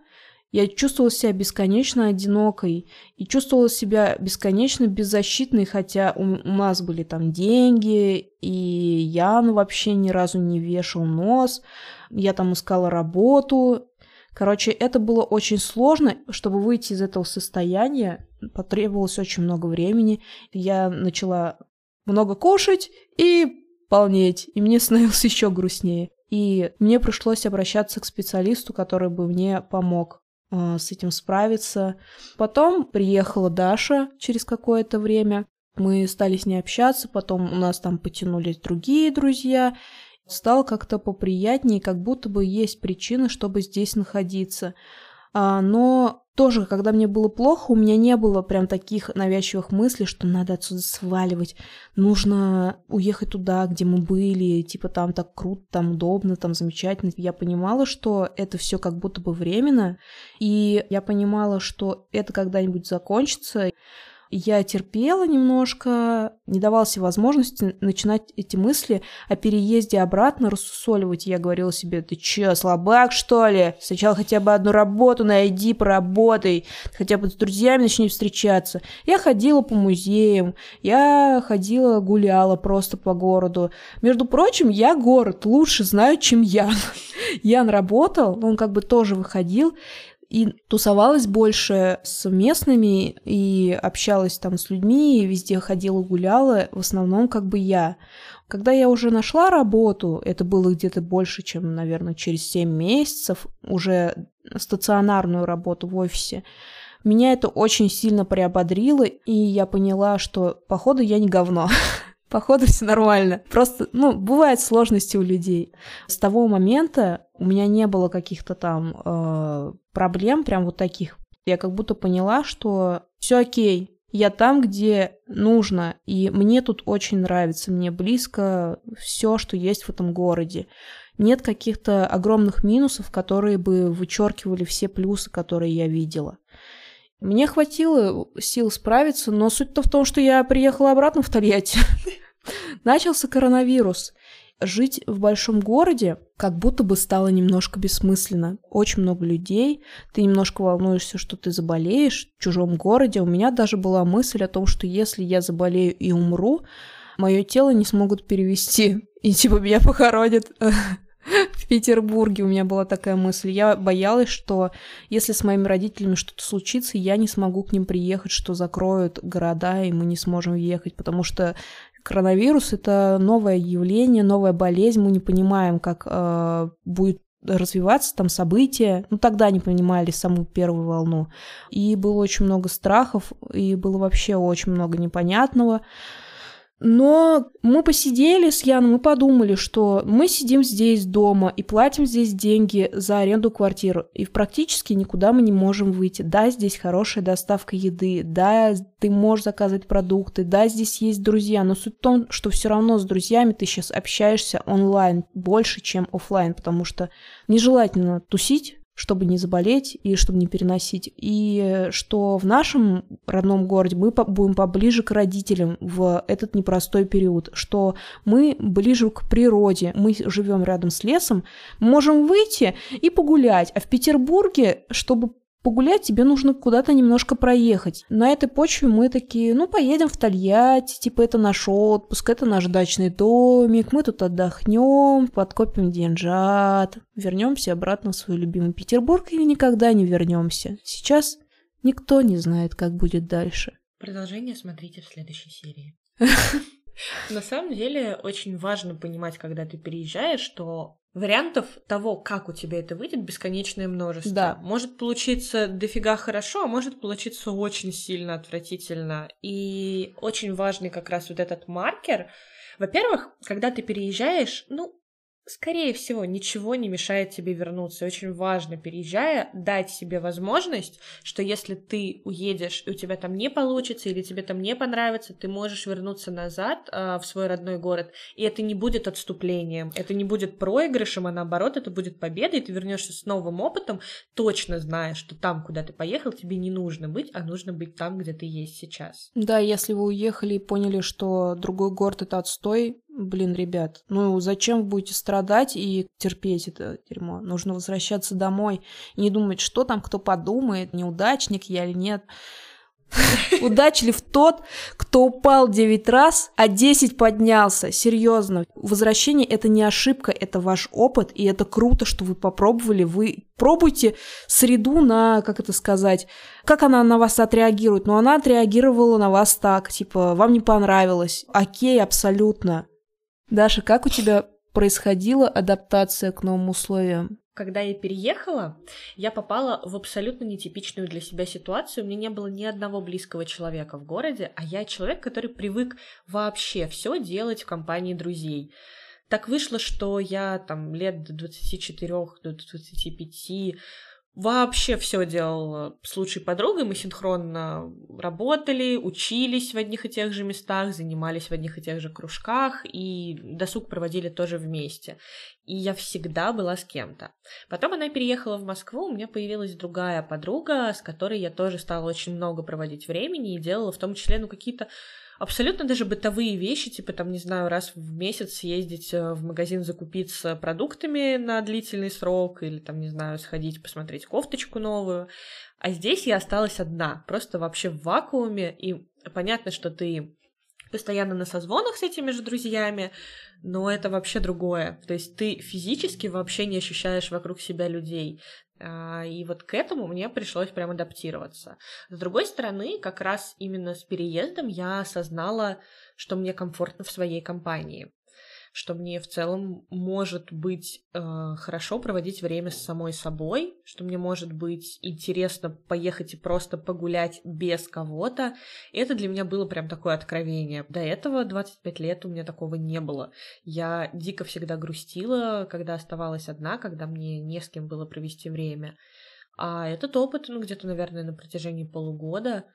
я чувствовала себя бесконечно одинокой и чувствовала себя бесконечно беззащитной, хотя у, у нас были там деньги, и Ян вообще ни разу не вешал нос, я там искала работу. Короче, это было очень сложно, чтобы выйти из этого состояния, потребовалось очень много времени. Я начала много кушать и полнеть, и мне становилось еще грустнее. И мне пришлось обращаться к специалисту, который бы мне помог. А, с этим справиться. Потом приехала Даша через какое-то время. Мы стали с ней общаться, потом у нас там потянулись другие друзья. Стало как-то поприятнее, как будто бы есть причина, чтобы здесь находиться. А, но тоже, когда мне было плохо, у меня не было прям таких навязчивых мыслей, что надо отсюда сваливать, нужно уехать туда, где мы были, типа там так круто, там удобно, там замечательно. Я понимала, что это все как будто бы временно, и я понимала, что это когда-нибудь закончится. Я терпела немножко, не давала себе возможности начинать эти мысли о переезде обратно рассусоливать. Я говорила себе, ты чё, слабак, что ли? Сначала хотя бы одну работу найди, поработай, хотя бы с друзьями начни встречаться. Я ходила по музеям, я ходила, гуляла просто по городу. Между прочим, я город лучше знаю, чем Ян. Ян работал, он как бы тоже выходил, и тусовалась больше с местными и общалась там с людьми, и везде ходила, гуляла, в основном как бы я. Когда я уже нашла работу, это было где-то больше, чем, наверное, через 7 месяцев, уже стационарную работу в офисе, меня это очень сильно приободрило, и я поняла, что, походу, я не говно. Походу, все нормально. Просто, ну, бывают сложности у людей. С того момента у меня не было каких-то там э, проблем, прям вот таких. Я как будто поняла, что все окей, я там, где нужно, и мне тут очень нравится, мне близко все, что есть в этом городе. Нет каких-то огромных минусов, которые бы вычеркивали все плюсы, которые я видела. Мне хватило сил справиться, но суть-то в том, что я приехала обратно в Тольятти. Начался коронавирус. Жить в большом городе как будто бы стало немножко бессмысленно. Очень много людей, ты немножко волнуешься, что ты заболеешь в чужом городе. У меня даже была мысль о том, что если я заболею и умру, мое тело не смогут перевести, и типа меня похоронят в Петербурге у меня была такая мысль. Я боялась, что если с моими родителями что-то случится, я не смогу к ним приехать, что закроют города, и мы не сможем ехать, потому что коронавирус это новое явление, новая болезнь, мы не понимаем, как э, будет развиваться там события. Ну, тогда не понимали саму первую волну. И было очень много страхов, и было вообще очень много непонятного. Но мы посидели с Яном и подумали, что мы сидим здесь дома и платим здесь деньги за аренду квартиры, и практически никуда мы не можем выйти. Да, здесь хорошая доставка еды, да, ты можешь заказывать продукты, да, здесь есть друзья, но суть в том, что все равно с друзьями ты сейчас общаешься онлайн больше, чем офлайн, потому что нежелательно тусить чтобы не заболеть и чтобы не переносить. И что в нашем родном городе мы будем поближе к родителям в этот непростой период, что мы ближе к природе, мы живем рядом с лесом, можем выйти и погулять. А в Петербурге, чтобы погулять, тебе нужно куда-то немножко проехать. На этой почве мы такие, ну, поедем в Тольятти, типа, это наш отпуск, это наш дачный домик, мы тут отдохнем, подкопим деньжат, вернемся обратно в свой любимый Петербург или никогда не вернемся. Сейчас никто не знает, как будет дальше. Продолжение смотрите в следующей серии. На самом деле очень важно понимать, когда ты переезжаешь, что Вариантов того, как у тебя это выйдет, бесконечное множество. Да. Может получиться дофига хорошо, а может получиться очень сильно отвратительно. И очень важный как раз вот этот маркер. Во-первых, когда ты переезжаешь, ну, скорее всего, ничего не мешает тебе вернуться. Очень важно, переезжая, дать себе возможность, что если ты уедешь, и у тебя там не получится, или тебе там не понравится, ты можешь вернуться назад э, в свой родной город, и это не будет отступлением, это не будет проигрышем, а наоборот, это будет победой, и ты вернешься с новым опытом, точно зная, что там, куда ты поехал, тебе не нужно быть, а нужно быть там, где ты есть сейчас. Да, если вы уехали и поняли, что другой город — это отстой, Блин, ребят, ну зачем вы будете страдать и терпеть это дерьмо? Нужно возвращаться домой и не думать, что там кто подумает, неудачник я или нет. Удачлив тот, кто упал 9 раз, а 10 поднялся. Серьезно. Возвращение это не ошибка, это ваш опыт, и это круто, что вы попробовали. Вы пробуйте среду на, как это сказать, как она на вас отреагирует. Но она отреагировала на вас так, типа, вам не понравилось. Окей, абсолютно. Даша, как у тебя происходила адаптация к новым условиям? Когда я переехала, я попала в абсолютно нетипичную для себя ситуацию. У меня не было ни одного близкого человека в городе, а я человек, который привык вообще все делать в компании друзей. Так вышло, что я там лет до 24, до 25 вообще все делал с лучшей подругой. Мы синхронно работали, учились в одних и тех же местах, занимались в одних и тех же кружках и досуг проводили тоже вместе. И я всегда была с кем-то. Потом она переехала в Москву, у меня появилась другая подруга, с которой я тоже стала очень много проводить времени и делала в том числе ну, какие-то абсолютно даже бытовые вещи, типа там, не знаю, раз в месяц съездить э, в магазин закупиться продуктами на длительный срок или там, не знаю, сходить посмотреть кофточку новую. А здесь я осталась одна, просто вообще в вакууме, и понятно, что ты постоянно на созвонах с этими же друзьями, но это вообще другое. То есть ты физически вообще не ощущаешь вокруг себя людей. А, и вот к этому мне пришлось прям адаптироваться. С другой стороны, как раз именно с переездом я осознала, что мне комфортно в своей компании что мне в целом может быть э, хорошо проводить время с самой собой, что мне может быть интересно поехать и просто погулять без кого-то. Это для меня было прям такое откровение. До этого 25 лет у меня такого не было. Я дико всегда грустила, когда оставалась одна, когда мне не с кем было провести время. А этот опыт, ну, где-то, наверное, на протяжении полугода,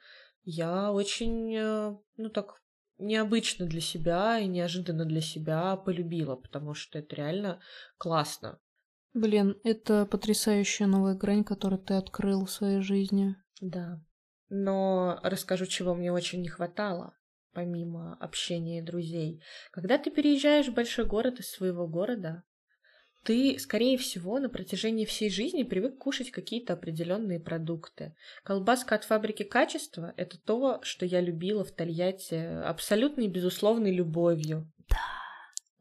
я очень, э, ну, так необычно для себя и неожиданно для себя полюбила, потому что это реально классно. Блин, это потрясающая новая грань, которую ты открыл в своей жизни. Да. Но расскажу, чего мне очень не хватало, помимо общения и друзей. Когда ты переезжаешь в большой город из своего города, ты, скорее всего, на протяжении всей жизни привык кушать какие-то определенные продукты. Колбаска от фабрики качества – это то, что я любила в Тольятти абсолютной безусловной любовью. Да.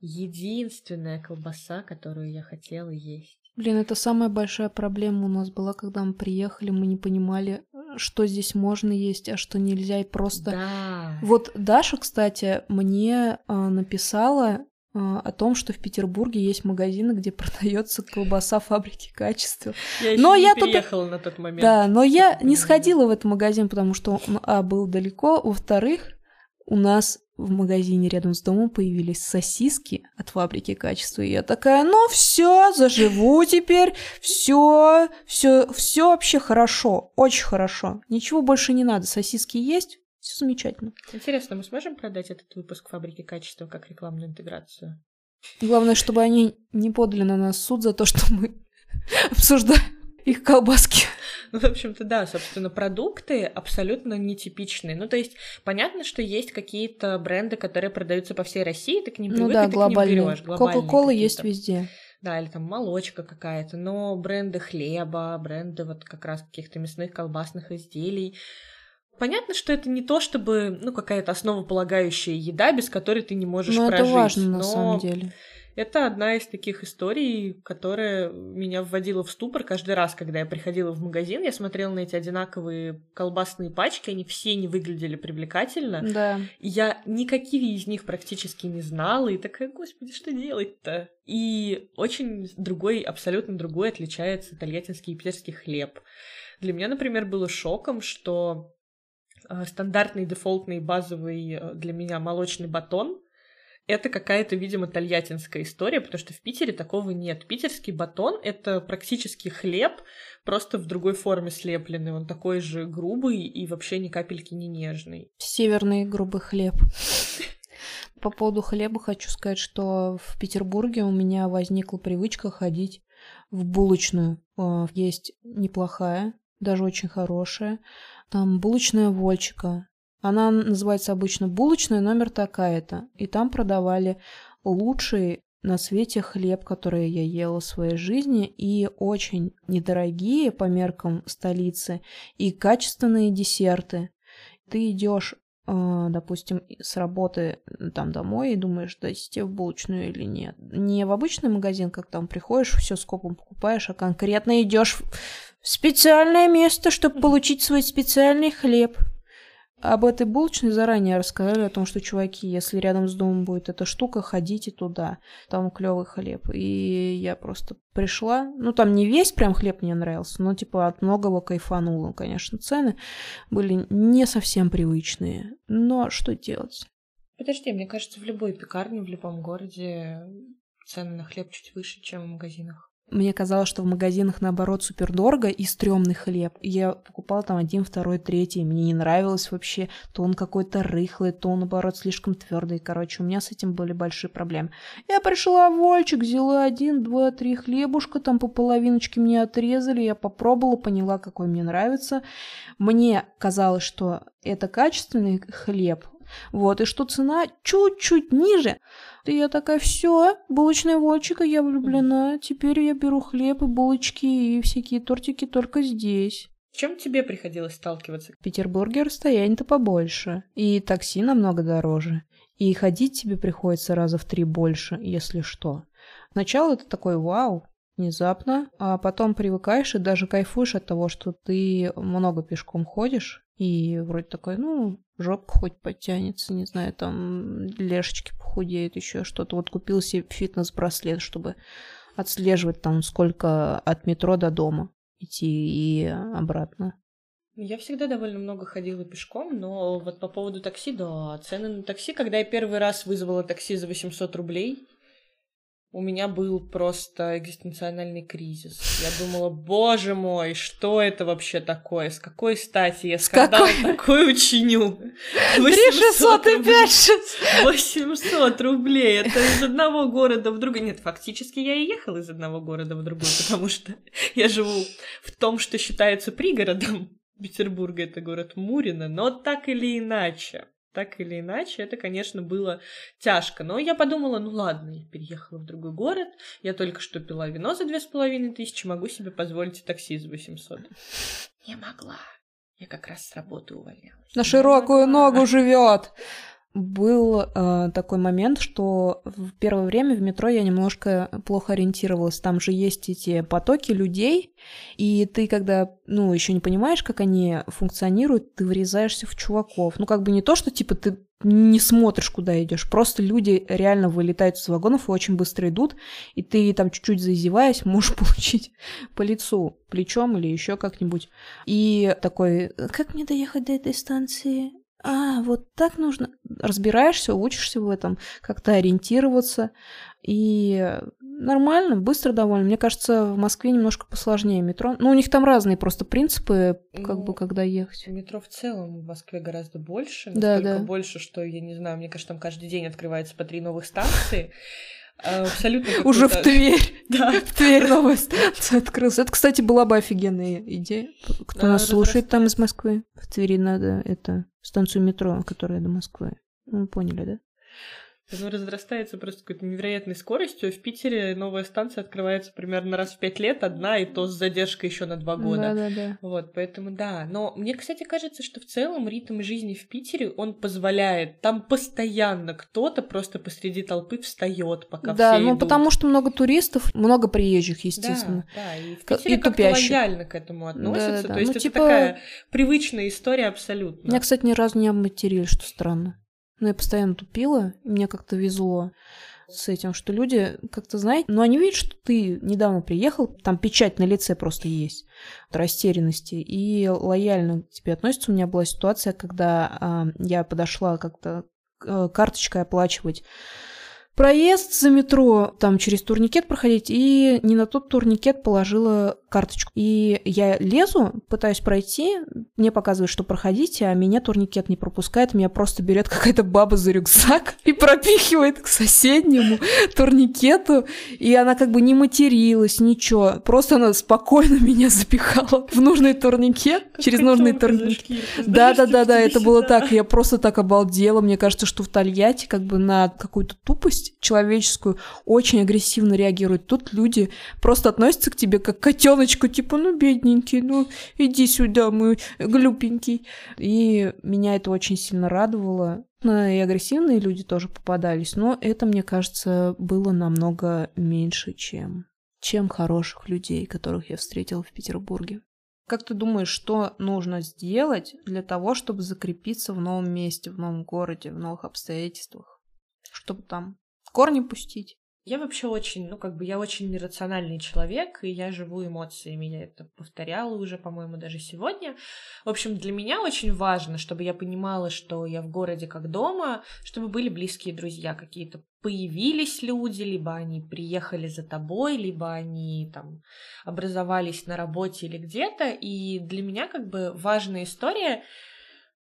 Единственная колбаса, которую я хотела есть. Блин, это самая большая проблема у нас была, когда мы приехали, мы не понимали, что здесь можно есть, а что нельзя, и просто... Да. Вот Даша, кстати, мне э, написала о том, что в Петербурге есть магазины, где продается колбаса фабрики качества. Я но я переехала туда... на тот момент. Да, но я не сходила в этот магазин, потому что он, а, был далеко, во-вторых, у нас в магазине рядом с домом появились сосиски от фабрики качества. И я такая, ну все, заживу теперь, все, все, все вообще хорошо, очень хорошо. Ничего больше не надо. Сосиски есть, все замечательно. Интересно, мы сможем продать этот выпуск фабрики качества как рекламную интеграцию? Главное, чтобы они не подали на нас суд за то, что мы обсуждаем их колбаски. Ну, в общем-то, да, собственно, продукты абсолютно нетипичные. Ну, то есть, понятно, что есть какие-то бренды, которые продаются по всей России, ты к ним привык, ну, да, ты глобальные. к ним берешь. Кока-кола есть везде. Да, или там молочка какая-то, но бренды хлеба, бренды вот как раз каких-то мясных колбасных изделий, Понятно, что это не то, чтобы, ну, какая-то основополагающая еда, без которой ты не можешь но прожить. Это важно, на самом деле. Это одна из таких историй, которая меня вводила в ступор каждый раз, когда я приходила в магазин. Я смотрела на эти одинаковые колбасные пачки, они все не выглядели привлекательно. Да. И я никакие из них практически не знала, и такая, господи, что делать-то? И очень другой, абсолютно другой отличается тольяттинский и питерский хлеб. Для меня, например, было шоком, что стандартный дефолтный базовый э, для меня молочный батон. Это какая-то, видимо, тольяттинская история, потому что в Питере такого нет. Питерский батон — это практически хлеб, просто в другой форме слепленный. Он такой же грубый и вообще ни капельки не нежный. Северный грубый хлеб. По поводу хлеба хочу сказать, что в Петербурге у меня возникла привычка ходить в булочную. Э, есть неплохая, даже очень хорошая. Там булочная Вольчика. Она называется обычно булочная, номер такая-то. И там продавали лучший на свете хлеб, который я ела в своей жизни, и очень недорогие по меркам столицы, и качественные десерты. Ты идешь, допустим, с работы там домой и думаешь, да идти в булочную или нет. Не в обычный магазин, как там приходишь, все скопом покупаешь, а конкретно идешь специальное место, чтобы получить свой специальный хлеб. Об этой булочной заранее рассказали о том, что, чуваки, если рядом с домом будет эта штука, ходите туда. Там клевый хлеб. И я просто пришла. Ну, там не весь прям хлеб мне нравился, но, типа, от многого кайфанула. Конечно, цены были не совсем привычные. Но что делать? Подожди, мне кажется, в любой пекарне, в любом городе цены на хлеб чуть выше, чем в магазинах. Мне казалось, что в магазинах, наоборот, супер дорого и стрёмный хлеб. Я покупала там один, второй, третий. Мне не нравилось вообще. То он какой-то рыхлый, то он, наоборот, слишком твердый. Короче, у меня с этим были большие проблемы. Я пришла в Вольчик, взяла один, два, три хлебушка, там по половиночке мне отрезали. Я попробовала, поняла, какой мне нравится. Мне казалось, что это качественный хлеб, вот, и что цена чуть-чуть ниже. И я такая, все, булочная Вольчика, я влюблена. Теперь я беру хлеб и булочки и всякие тортики только здесь. В чем тебе приходилось сталкиваться? В Петербурге расстояние-то побольше. И такси намного дороже. И ходить тебе приходится раза в три больше, если что. Сначала это такой вау, внезапно, а потом привыкаешь и даже кайфуешь от того, что ты много пешком ходишь, и вроде такой, ну, жопка хоть подтянется, не знаю, там лешечки похудеют, еще что-то. Вот купил себе фитнес-браслет, чтобы отслеживать там сколько от метро до дома идти и обратно. Я всегда довольно много ходила пешком, но вот по поводу такси, да, цены на такси, когда я первый раз вызвала такси за 800 рублей, у меня был просто экзистенциональный кризис. Я думала, боже мой, что это вообще такое? С какой стати я скандал какой? такой? 3600 и 5600. 800 рублей. Это из одного города в другой. Нет, фактически я и ехала из одного города в другой, потому что я живу в том, что считается пригородом Петербурга. Это город Мурино, но так или иначе так или иначе, это, конечно, было тяжко. Но я подумала, ну ладно, я переехала в другой город, я только что пила вино за две с половиной тысячи, могу себе позволить такси за 800. Не могла. Я как раз с работы увольнялась. На широкую ногу живет был э, такой момент, что в первое время в метро я немножко плохо ориентировалась. Там же есть эти потоки людей, и ты, когда, ну, еще не понимаешь, как они функционируют, ты врезаешься в чуваков. Ну, как бы не то, что типа ты не смотришь, куда идешь. Просто люди реально вылетают из вагонов и очень быстро идут, и ты там чуть-чуть зазеваясь, можешь получить по лицу, плечом или еще как-нибудь. И такой, как мне доехать до этой станции? А, вот так нужно. Разбираешься, учишься в этом, как-то ориентироваться. И нормально, быстро довольно. Мне кажется, в Москве немножко посложнее метро. Ну, у них там разные просто принципы, как ну, бы, когда ехать. Метро в целом в Москве гораздо больше. Да, да. больше, что, я не знаю, мне кажется, там каждый день открывается по три новых станции. А, абсолютно Уже в Тверь. Да. В Тверь новая станция открылась. Это, кстати, была бы офигенная идея. Кто нас слушает там из Москвы? В Твери надо это станцию метро, которая до Москвы. Ну, поняли, да? Оно разрастается просто какой-то невероятной скоростью. В Питере новая станция открывается примерно раз в пять лет, одна, и то с задержкой еще на два года. Да, да, да. Вот, поэтому да. Но мне, кстати, кажется, что в целом ритм жизни в Питере, он позволяет. Там постоянно кто-то просто посреди толпы встает, пока да, все ну идут. потому что много туристов, много приезжих, естественно. Да, да, и в Питере и как-то лояльно к этому относятся. Да, да, да. То есть ну, это типа... такая привычная история абсолютно. Меня, кстати, ни разу не обматерили, что странно. Но я постоянно тупила, и мне как-то везло с этим, что люди как-то, знаете, ну они видят, что ты недавно приехал, там печать на лице просто есть, растерянности, и лояльно к тебе относятся. У меня была ситуация, когда э, я подошла как-то э, карточкой оплачивать проезд за метро, там через турникет проходить, и не на тот турникет положила карточку. И я лезу, пытаюсь пройти, мне показывают, что проходите, а меня турникет не пропускает, меня просто берет какая-то баба за рюкзак и пропихивает к соседнему турникету, и она как бы не материлась, ничего, просто она спокойно меня запихала в нужный турникет, через нужный турникет. Да-да-да-да, это было так, я просто так обалдела, мне кажется, что в Тольятти как бы на какую-то тупость человеческую очень агрессивно реагируют. Тут люди просто относятся к тебе как котенок ребеночку, типа, ну, бедненький, ну, иди сюда, мой глупенький. И меня это очень сильно радовало. Ну, и агрессивные люди тоже попадались, но это, мне кажется, было намного меньше, чем, чем хороших людей, которых я встретила в Петербурге. Как ты думаешь, что нужно сделать для того, чтобы закрепиться в новом месте, в новом городе, в новых обстоятельствах? Чтобы там корни пустить? Я вообще очень, ну, как бы я очень нерациональный человек, и я живу эмоциями. Я это повторяла уже, по-моему, даже сегодня. В общем, для меня очень важно, чтобы я понимала, что я в городе как дома, чтобы были близкие друзья какие-то. Появились люди, либо они приехали за тобой, либо они там образовались на работе или где-то. И для меня как бы важная история —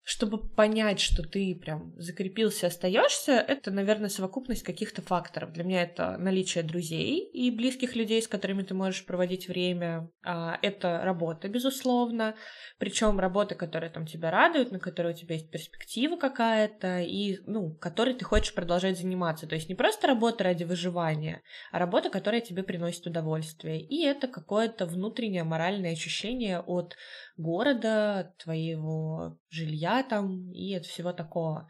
чтобы понять, что ты прям закрепился, остаешься, это, наверное, совокупность каких-то факторов. Для меня это наличие друзей и близких людей, с которыми ты можешь проводить время. А, это работа, безусловно. Причем работа, которая там тебя радует, на которой у тебя есть перспектива какая-то, и, ну, которой ты хочешь продолжать заниматься. То есть не просто работа ради выживания, а работа, которая тебе приносит удовольствие. И это какое-то внутреннее моральное ощущение от города, от твоего жилья там и от всего такого.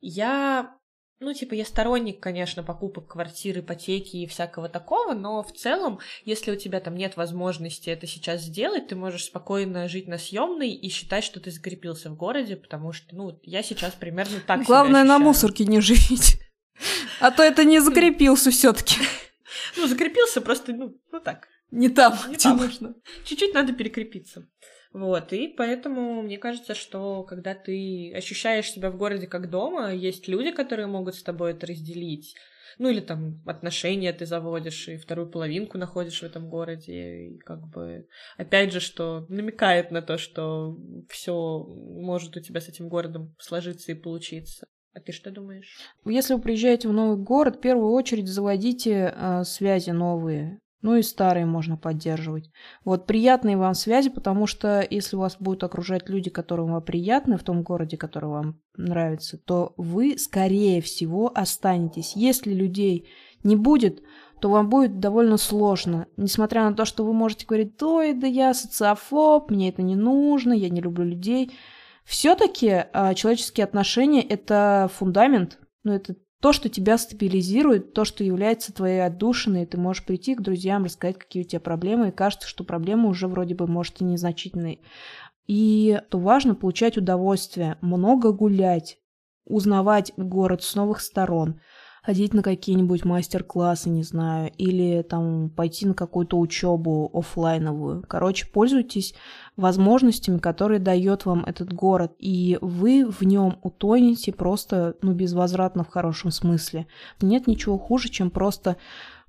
Я, ну, типа, я сторонник, конечно, покупок квартир, ипотеки и всякого такого, но в целом, если у тебя там нет возможности это сейчас сделать, ты можешь спокойно жить на съемной и считать, что ты закрепился в городе, потому что, ну, я сейчас примерно так Главное, на мусорке не живите. А то это не закрепился все таки Ну, закрепился просто, ну, ну так. Не там, где нужно. Чуть-чуть надо перекрепиться. Вот, и поэтому мне кажется, что когда ты ощущаешь себя в городе как дома, есть люди, которые могут с тобой это разделить. Ну или там отношения ты заводишь, и вторую половинку находишь в этом городе, и как бы опять же, что намекает на то, что все может у тебя с этим городом сложиться и получиться. А ты что думаешь? Если вы приезжаете в новый город, в первую очередь заводите э, связи новые. Ну и старые можно поддерживать. Вот приятные вам связи, потому что если вас будут окружать люди, которые вам приятны в том городе, который вам нравится, то вы, скорее всего, останетесь. Если людей не будет, то вам будет довольно сложно. Несмотря на то, что вы можете говорить, ой, да я социофоб, мне это не нужно, я не люблю людей. Все-таки а, человеческие отношения – это фундамент, ну, это то, что тебя стабилизирует, то, что является твоей отдушиной, ты можешь прийти к друзьям, рассказать, какие у тебя проблемы, и кажется, что проблема уже вроде бы, может, и незначительной. И то важно получать удовольствие, много гулять, узнавать город с новых сторон – ходить на какие-нибудь мастер-классы, не знаю, или там пойти на какую-то учебу офлайновую. Короче, пользуйтесь возможностями, которые дает вам этот город, и вы в нем утонете просто, ну, безвозвратно в хорошем смысле. Нет ничего хуже, чем просто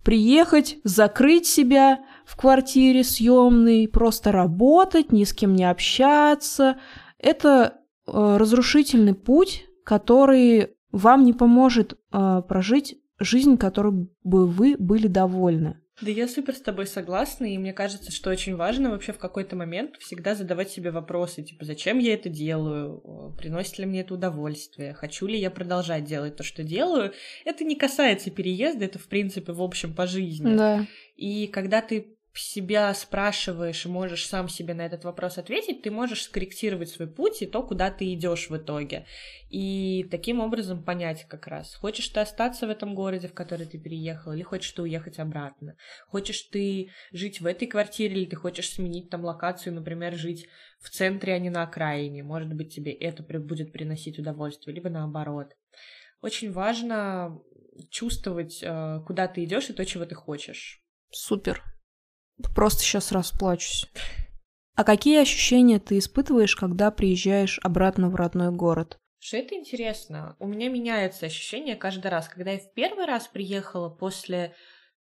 приехать, закрыть себя в квартире съемной, просто работать, ни с кем не общаться. Это э, разрушительный путь, который вам не поможет э, прожить жизнь, которой бы вы были довольны. Да я супер с тобой согласна, и мне кажется, что очень важно вообще в какой-то момент всегда задавать себе вопросы, типа, зачем я это делаю, приносит ли мне это удовольствие, хочу ли я продолжать делать то, что делаю. Это не касается переезда, это, в принципе, в общем, по жизни. Да. И когда ты себя спрашиваешь можешь сам себе на этот вопрос ответить, ты можешь скорректировать свой путь и то, куда ты идешь в итоге. И таким образом понять как раз, хочешь ты остаться в этом городе, в который ты переехал, или хочешь ты уехать обратно. Хочешь ты жить в этой квартире, или ты хочешь сменить там локацию, например, жить в центре, а не на окраине. Может быть, тебе это будет приносить удовольствие, либо наоборот. Очень важно чувствовать, э, куда ты идешь и то, чего ты хочешь. Супер. Просто сейчас расплачусь. А какие ощущения ты испытываешь, когда приезжаешь обратно в родной город? Что это интересно. У меня меняется ощущение каждый раз. Когда я в первый раз приехала после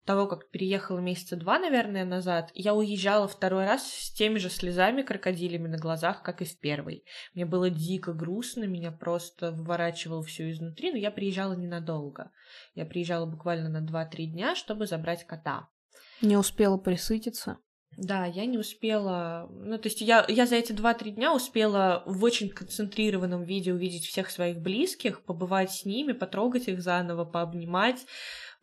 того, как переехала месяца два, наверное, назад, я уезжала второй раз с теми же слезами крокодилями на глазах, как и в первый. Мне было дико грустно, меня просто выворачивало все изнутри, но я приезжала ненадолго. Я приезжала буквально на 2-3 дня, чтобы забрать кота. Не успела присытиться. Да, я не успела. Ну, то есть я, я за эти два-три дня успела в очень концентрированном виде увидеть всех своих близких, побывать с ними, потрогать их заново, пообнимать,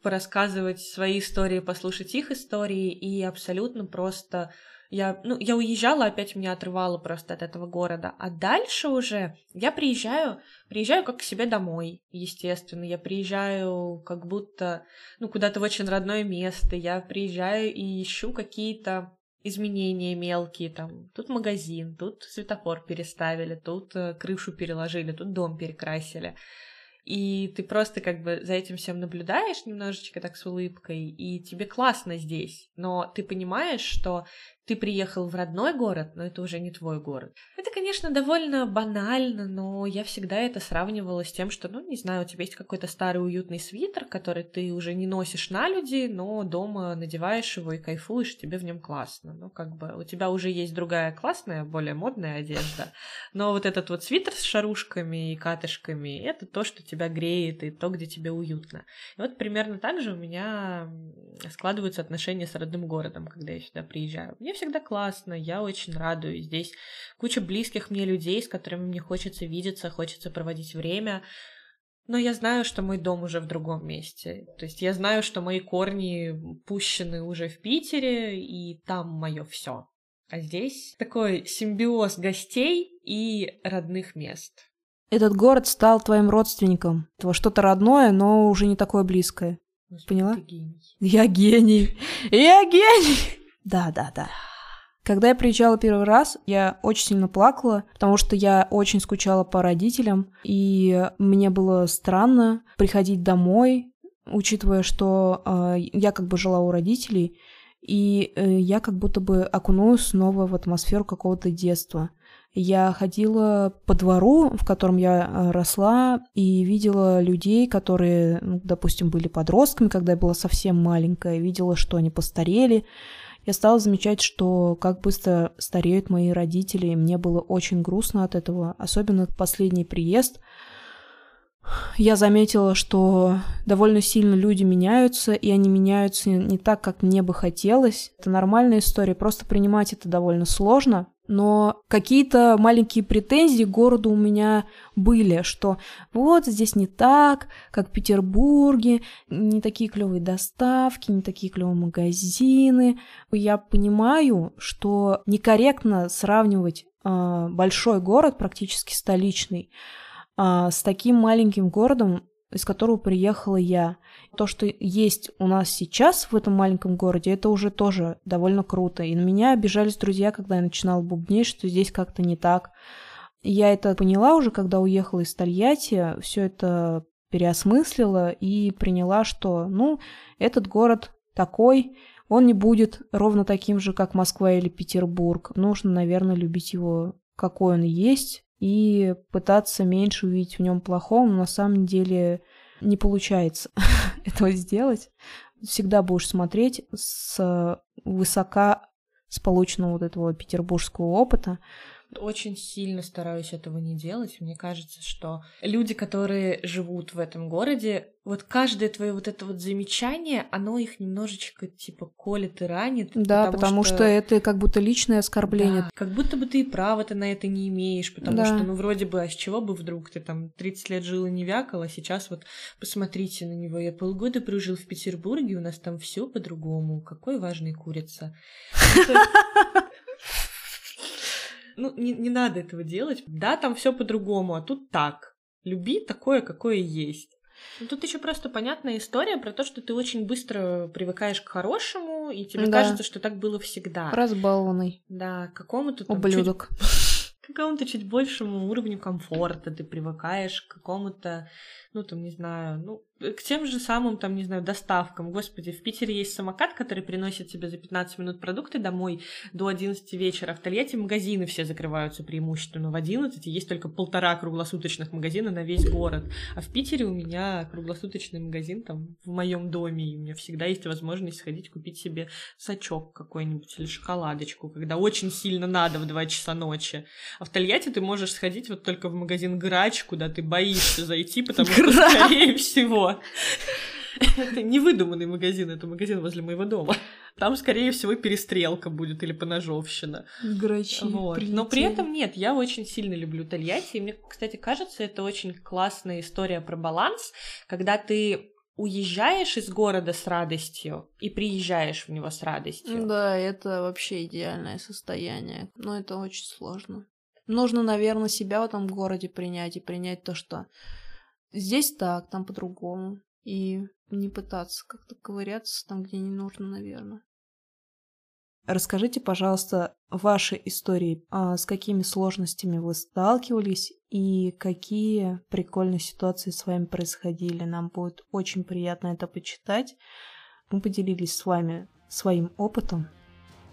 порассказывать свои истории, послушать их истории и абсолютно просто я, ну, я уезжала, опять меня отрывало просто от этого города. А дальше уже я приезжаю, приезжаю как к себе домой, естественно. Я приезжаю как будто, ну, куда-то в очень родное место. Я приезжаю и ищу какие-то изменения мелкие, там, тут магазин, тут светофор переставили, тут э, крышу переложили, тут дом перекрасили. и ты просто как бы за этим всем наблюдаешь немножечко так с улыбкой, и тебе классно здесь, но ты понимаешь, что ты приехал в родной город, но это уже не твой город. Это, конечно, довольно банально, но я всегда это сравнивала с тем, что, ну, не знаю, у тебя есть какой-то старый уютный свитер, который ты уже не носишь на люди, но дома надеваешь его и кайфуешь, тебе в нем классно. Ну, как бы у тебя уже есть другая классная, более модная одежда, но вот этот вот свитер с шарушками и катышками, это то, что тебя греет, и то, где тебе уютно. И вот примерно так же у меня складываются отношения с родным городом, когда я сюда приезжаю. Мне всегда классно, я очень радуюсь. Здесь куча близких мне людей, с которыми мне хочется видеться, хочется проводить время. Но я знаю, что мой дом уже в другом месте. То есть я знаю, что мои корни пущены уже в Питере, и там мое все. А здесь такой симбиоз гостей и родных мест. Этот город стал твоим родственником. Что-то родное, но уже не такое близкое. Господи, Поняла? гений. Я гений. Я гений. Да, да, да. Когда я приезжала первый раз, я очень сильно плакала, потому что я очень скучала по родителям, и мне было странно приходить домой, учитывая, что э, я как бы жила у родителей, и э, я как будто бы окунулась снова в атмосферу какого-то детства. Я ходила по двору, в котором я э, росла, и видела людей, которые, ну, допустим, были подростками, когда я была совсем маленькая, видела, что они постарели, я стала замечать, что как быстро стареют мои родители, и мне было очень грустно от этого, особенно последний приезд. Я заметила, что довольно сильно люди меняются, и они меняются не так, как мне бы хотелось. Это нормальная история, просто принимать это довольно сложно, но какие-то маленькие претензии к городу у меня были, что вот здесь не так, как в Петербурге, не такие клевые доставки, не такие клевые магазины. Я понимаю, что некорректно сравнивать э, большой город, практически столичный, э, с таким маленьким городом, из которого приехала я. То, что есть у нас сейчас в этом маленьком городе, это уже тоже довольно круто. И на меня обижались друзья, когда я начинала бубнить, что здесь как-то не так. Я это поняла уже, когда уехала из Тольятти, все это переосмыслила и приняла, что, ну, этот город такой, он не будет ровно таким же, как Москва или Петербург. Нужно, наверное, любить его, какой он есть, и пытаться меньше увидеть в нем плохого, но на самом деле не получается этого сделать. Всегда будешь смотреть с высока с полученного вот этого петербургского опыта, очень сильно стараюсь этого не делать. Мне кажется, что люди, которые живут в этом городе, вот каждое твое вот это вот замечание, оно их немножечко типа колет и ранит. Да, потому, потому что... что это как будто личное оскорбление. Да, как будто бы ты и права-то на это не имеешь, потому да. что, ну, вроде бы, а с чего бы вдруг ты там 30 лет жил и не вякал, а сейчас вот посмотрите на него. Я полгода прожил в Петербурге, у нас там все по-другому. Какой важный курица. ну, не, не надо этого делать. Да, там все по-другому, а тут так. Люби такое, какое есть. Ну, тут еще просто понятная история про то, что ты очень быстро привыкаешь к хорошему, и тебе да. кажется, что так было всегда. Разбалованный. Да, к какому-то там Ублюдок. Чуть, к какому-то чуть большему уровню комфорта ты привыкаешь, к какому-то, ну, там, не знаю, ну, к тем же самым, там, не знаю, доставкам. Господи, в Питере есть самокат, который приносит тебе за 15 минут продукты домой до 11 вечера. В Тольятти магазины все закрываются преимущественно в 11, и есть только полтора круглосуточных магазина на весь город. А в Питере у меня круглосуточный магазин там в моем доме, и у меня всегда есть возможность сходить купить себе сачок какой-нибудь или шоколадочку, когда очень сильно надо в 2 часа ночи. А в Тольятти ты можешь сходить вот только в магазин Грач, куда ты боишься зайти, потому что, скорее всего, это не выдуманный магазин, это магазин возле моего дома. Там, скорее всего, перестрелка будет или поножовщина. Грачи вот. Но при этом нет, я очень сильно люблю Тольятти. И мне, кстати, кажется, это очень классная история про баланс, когда ты уезжаешь из города с радостью и приезжаешь в него с радостью. Да, это вообще идеальное состояние. Но это очень сложно. Нужно, наверное, себя в этом городе принять и принять то, что Здесь так, там по-другому. И не пытаться как-то ковыряться там, где не нужно, наверное. Расскажите, пожалуйста, ваши истории, а с какими сложностями вы сталкивались и какие прикольные ситуации с вами происходили. Нам будет очень приятно это почитать. Мы поделились с вами своим опытом.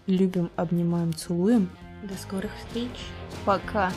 Любим, обнимаем, целуем. До скорых встреч. Пока.